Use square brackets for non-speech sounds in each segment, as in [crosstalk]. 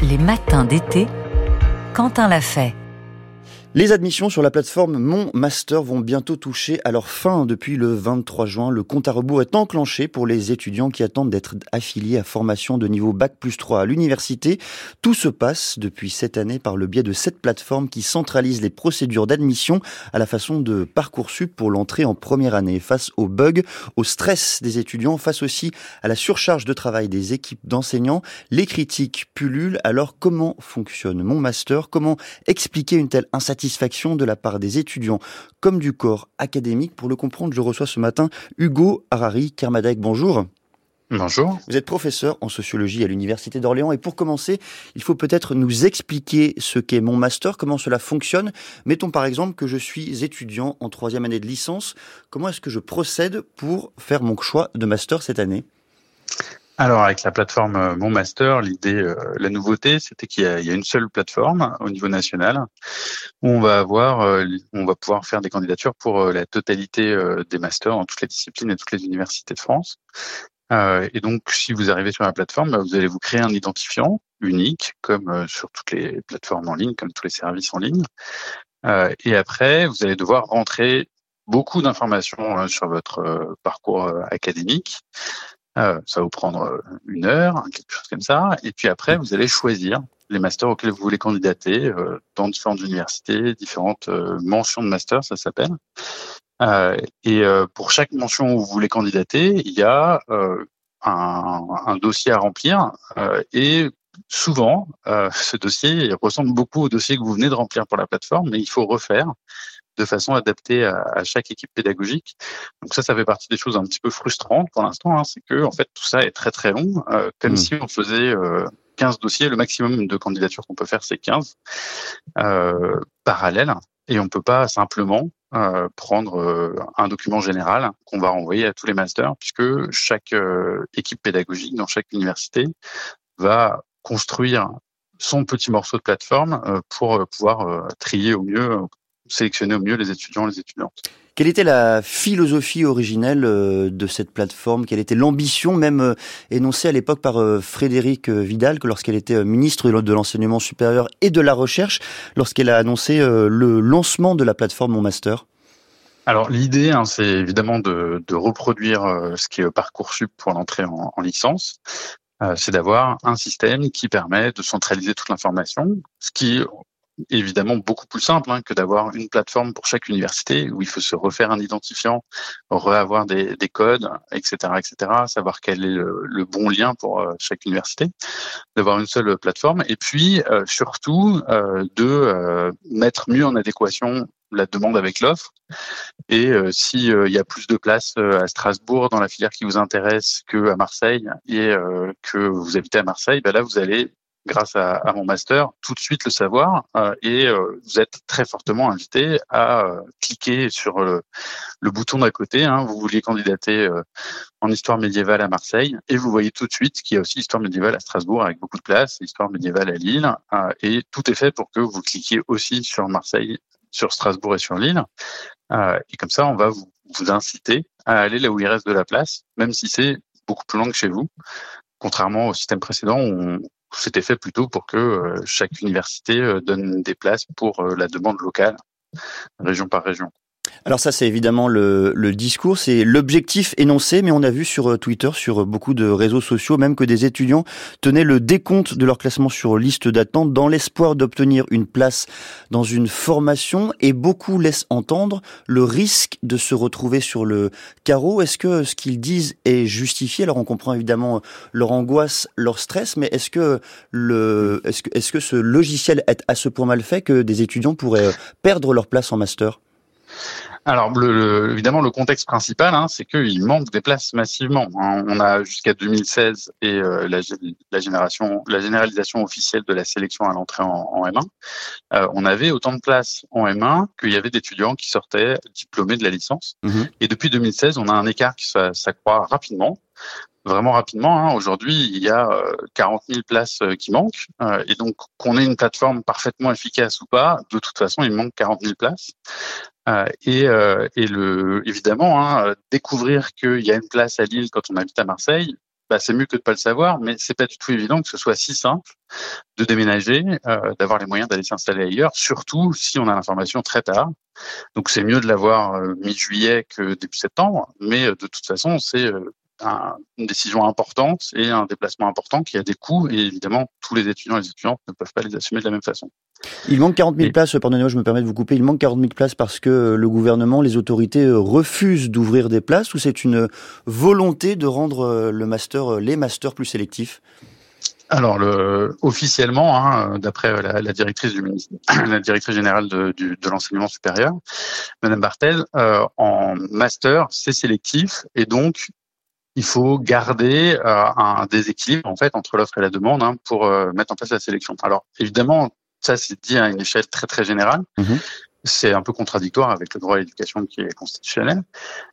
Les matins d'été, Quentin l'a fait. Les admissions sur la plateforme Mon Master vont bientôt toucher à leur fin. Depuis le 23 juin, le compte à rebours est enclenché pour les étudiants qui attendent d'être affiliés à formation de niveau Bac plus 3 à l'université. Tout se passe depuis cette année par le biais de cette plateforme qui centralise les procédures d'admission à la façon de Parcoursup pour l'entrée en première année. Face aux bugs, au stress des étudiants, face aussi à la surcharge de travail des équipes d'enseignants, les critiques pullulent. Alors comment fonctionne Mon Master? Comment expliquer une telle insatisfaction? Satisfaction de la part des étudiants comme du corps académique. Pour le comprendre, je reçois ce matin Hugo Harari Kermadec. Bonjour. Bonjour. Vous êtes professeur en sociologie à l'Université d'Orléans et pour commencer, il faut peut-être nous expliquer ce qu'est mon master, comment cela fonctionne. Mettons par exemple que je suis étudiant en troisième année de licence. Comment est-ce que je procède pour faire mon choix de master cette année? Alors avec la plateforme euh, Mon Master, l'idée, euh, la nouveauté, c'était qu'il y, a une seule plateforme au niveau national où on va avoir, euh, on va pouvoir faire des candidatures pour la totalité des masters dans toutes les disciplines et toutes les universités de France. et donc, si vous arrivez sur la plateforme, bah, vous allez vous créer un identifiant unique, comme sur toutes les plateformes en ligne, comme tous les services en ligne. et après, vous allez devoir rentrer beaucoup d'informations sur votre parcours académique. Euh, ça va vous prendre euh, une heure, quelque chose comme ça. Et puis après, vous allez choisir les masters auxquels vous voulez candidater euh, dans différentes universités, différentes mentions de master, ça s'appelle. et pour chaque mention où vous voulez candidater, il y a un, un, dossier à remplir. et souvent, ce dossier ressemble beaucoup au dossier que vous venez de remplir pour la plateforme, mais il faut refaire de façon adaptée à, chaque équipe pédagogique. Donc ça, ça fait partie des choses un petit peu frustrantes pour l'instant, hein, c'est que en fait tout ça est très très long, euh, comme hmm. si on faisait 15 euh, dossiers. Le maximum de candidatures qu'on peut faire, c'est 15 euh, parallèles, et on peut pas simplement euh, prendre un document général qu'on va renvoyer à tous les masters, puisque chaque équipe pédagogique dans chaque université va construire son petit morceau de plateforme pour pouvoir trier au mieux sélectionner au mieux les étudiants et les étudiantes. Quelle était la philosophie originelle euh, de cette plateforme? Quelle était l'ambition même euh, énoncée à l'époque par euh, Frédéric Vidal, que lorsqu'elle était ministre de l'enseignement supérieur et de la recherche, lorsqu'elle a annoncé le lancement de la plateforme Mon Master? Alors l'idée, hein, c'est évidemment de, reproduire ce qui est Parcoursup pour l'entrée en, en, licence. c'est d'avoir un système qui permet de centraliser toute l'information, ce qui évidemment beaucoup plus simple hein, que d'avoir une plateforme pour chaque université où il faut se refaire un identifiant, reavoir des, des codes, etc., etc., savoir quel est le, bon lien pour euh, chaque université, d'avoir une seule plateforme, et puis euh, surtout euh, de mettre mieux en adéquation la demande avec l'offre. Et s'il y a plus de place à Strasbourg dans la filière qui vous intéresse que à Marseille et que vous habitez à Marseille, ben là vous allez grâce à, mon master, tout de suite le savoir euh, et euh, vous êtes très fortement invité à euh, cliquer sur le, bouton d'à côté. Hein. vous vouliez candidater en histoire médiévale à Marseille et vous voyez tout de suite qu'il y a aussi histoire médiévale à Strasbourg avec beaucoup de place, histoire médiévale à Lille et tout est fait pour que vous cliquiez aussi sur Marseille, sur Strasbourg et sur Lille. et comme ça, on va vous, vous inciter à aller là où il reste de la place, même si c'est beaucoup plus loin que chez vous contrairement au système précédent, on, c'était fait plutôt pour que euh, chaque université euh, donne des places pour euh, la demande locale, région par région. Alors ça, c'est évidemment le, le discours, c'est l'objectif énoncé, mais on a vu sur euh, Twitter, sur euh, beaucoup de réseaux sociaux, même que des étudiants tenaient le décompte de leur classement sur liste d'attente dans l'espoir d'obtenir une place dans une formation, et beaucoup laissent entendre le risque de se retrouver sur le carreau. Est-ce que ce qu'ils disent est justifié? Alors on comprend évidemment leur angoisse, leur stress, mais est-ce que le, est-ce que, est-ce que ce logiciel est à ce point mal fait que des étudiants pourraient perdre leur place en master? Alors, le, évidemment, le contexte principal, hein, c'est qu'il manque des places massivement. Hein. On a jusqu'à 2016 et euh, la, génération, la généralisation officielle de la sélection à l'entrée en, M1. Euh, on avait autant de places en M1 qu'il y avait d'étudiants qui sortaient diplômés de la licence. Mmh et depuis 2016, on a un écart qui s'accroît rapidement vraiment rapidement. Hein. Aujourd'hui, il y a 40 euh, 000 places qui manquent. et donc, qu'on ait une plateforme parfaitement efficace ou pas, de toute façon, il manque 40 000 places. Euh, et, euh, et le, évidemment, hein, découvrir qu'il y a une place à Lille quand on habite à Marseille, bah, c'est mieux que de pas le savoir, mais c'est pas du tout évident que ce soit si simple de déménager, euh, d'avoir les moyens d'aller s'installer ailleurs, surtout si on a l'information très tard. Donc c'est mieux de l'avoir euh, mi-juillet que début septembre, mais de toute façon c'est euh, une décision importante et un déplacement important qui a des coûts et évidemment tous les étudiants et les étudiantes ne peuvent pas les assumer de la même façon. Il manque 40 000 places, pardonnez-moi, je me permets de vous couper, il manque 40 000 places parce que le gouvernement, les autorités refusent d'ouvrir des places ou c'est une volonté de rendre le master, les masters plus sélectifs? Alors, le, officiellement, hein, d'après la, la, directrice du [clears throat] la directrice générale de, du, de l'enseignement supérieur, Madame Bartel, euh, en master, c'est sélectif et donc il faut garder euh, un déséquilibre en fait entre l'offre et la demande hein, pour euh, mettre en place la sélection. Alors évidemment, ça c'est dit à une échelle très très générale. Mmh c'est un peu contradictoire avec le droit à l'éducation qui est constitutionnel.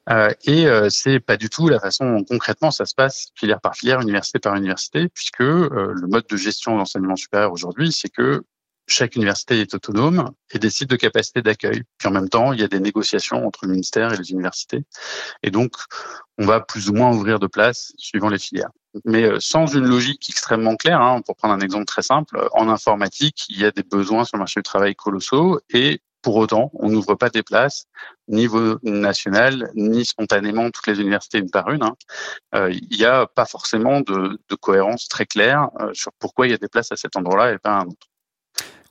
Euh, et euh, c'est pas du tout la façon dont concrètement ça se passe filière par filière, université par université, puisque euh, le mode de gestion de l'enseignement supérieur aujourd'hui, c'est que chaque université est autonome et décide de capacité d'accueil. Puis en même temps, il y a des négociations entre le ministère et les universités. Et donc, on va plus ou moins ouvrir de places suivant les filières. Mais euh, sans une logique extrêmement claire, hein, pour prendre un exemple très simple, en informatique, il y a des besoins sur le marché du travail colossaux et pour autant, on n'ouvre pas des places, niveau national, ni spontanément toutes les universités une par une. Hein. Euh, il n'y a pas forcément de, de cohérence très claire euh, sur pourquoi il y a des places à cet endroit-là et pas à un autre.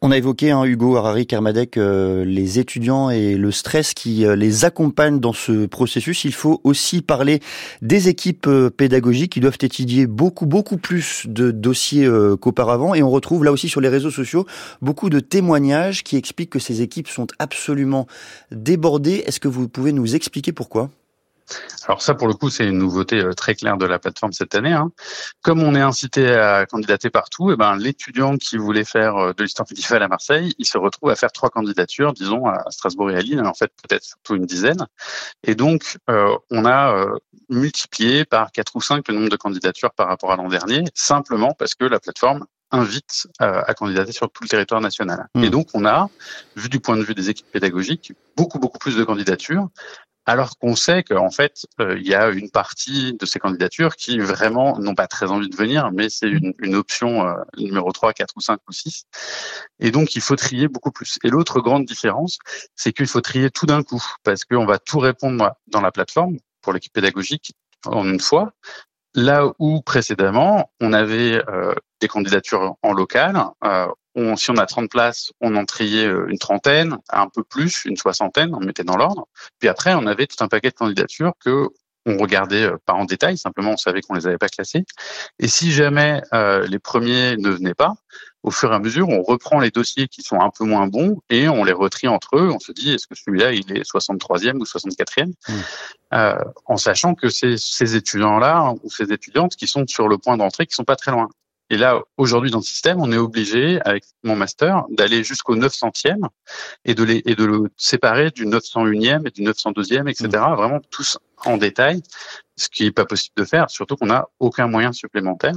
On a évoqué, hein, Hugo Harari Kermadec, euh, les étudiants et le stress qui euh, les accompagne dans ce processus. Il faut aussi parler des équipes euh, pédagogiques qui doivent étudier beaucoup, beaucoup plus de dossiers qu'auparavant. Et on retrouve là aussi sur les réseaux sociaux beaucoup de témoignages qui expliquent que ces équipes sont absolument débordées. Est-ce que vous pouvez nous expliquer pourquoi? Alors ça, pour le coup, c'est une nouveauté euh, très claire de la plateforme cette année. Hein. Comme on est incité à candidater partout, et eh ben l'étudiant qui voulait faire euh, de l'histoire médiévale à Marseille, il se retrouve à faire trois candidatures, disons à Strasbourg et à Lille, en fait peut-être surtout une dizaine. Et donc, euh, on a multiplié par quatre ou cinq le nombre de candidatures par rapport à l'an dernier, simplement parce que la plateforme invite à candidater sur tout le territoire national. Mmh. Et donc, on a, vu du point de vue des équipes pédagogiques, beaucoup, beaucoup plus de candidatures, alors qu'on sait qu'en fait, euh, il y a une partie de ces candidatures qui vraiment n'ont pas très envie de venir, mais c'est une, option euh, numéro 3, 4 ou 5 ou 6. Et donc, il faut trier beaucoup plus. Et l'autre grande différence, c'est qu'il faut trier tout d'un coup, parce qu'on va tout répondre dans la plateforme pour l'équipe pédagogique en une fois, Là où précédemment, on avait euh, des candidatures en local, on, si on a 30 places, on en triait euh, une trentaine, un peu plus, une soixantaine, on mettait dans l'ordre. Puis après, on avait tout un paquet de candidatures que on regardait pas en détail, simplement on savait qu'on les avait pas classées. Et si jamais les premiers ne venaient pas, au fur et à mesure, on reprend les dossiers qui sont un peu moins bons et on les retrie entre eux. On se dit, est-ce que celui-là, il est 63e ou 64e mmh. euh, En sachant que c'est ces étudiants-là ou ces étudiantes qui sont sur le point d'entrée, qui sont pas très loin. Et là, aujourd'hui, dans le système, on est obligé, avec mon master, d'aller jusqu'au 900e et de, les, et de le séparer du 901e et du 902e, etc. Mmh. Vraiment tous en détail, ce qui n'est pas possible de faire, surtout qu'on n'a aucun moyen supplémentaire.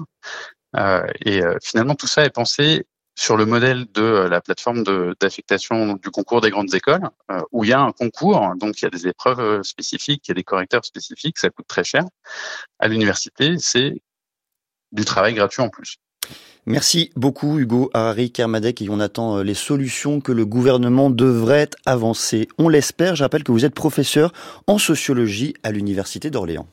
Euh, et euh, finalement, tout ça est pensé sur le modèle de euh, la plateforme d'affectation du concours des grandes écoles, où il y a un concours, donc il y a des épreuves spécifiques, il y a des correcteurs spécifiques, ça coûte très cher. À l'université, c'est du travail gratuit en plus. Merci beaucoup Hugo Harari Kermadec et on attend les solutions que le gouvernement devrait avancer. On l'espère. Je rappelle que vous êtes professeur en sociologie à l'université d'Orléans.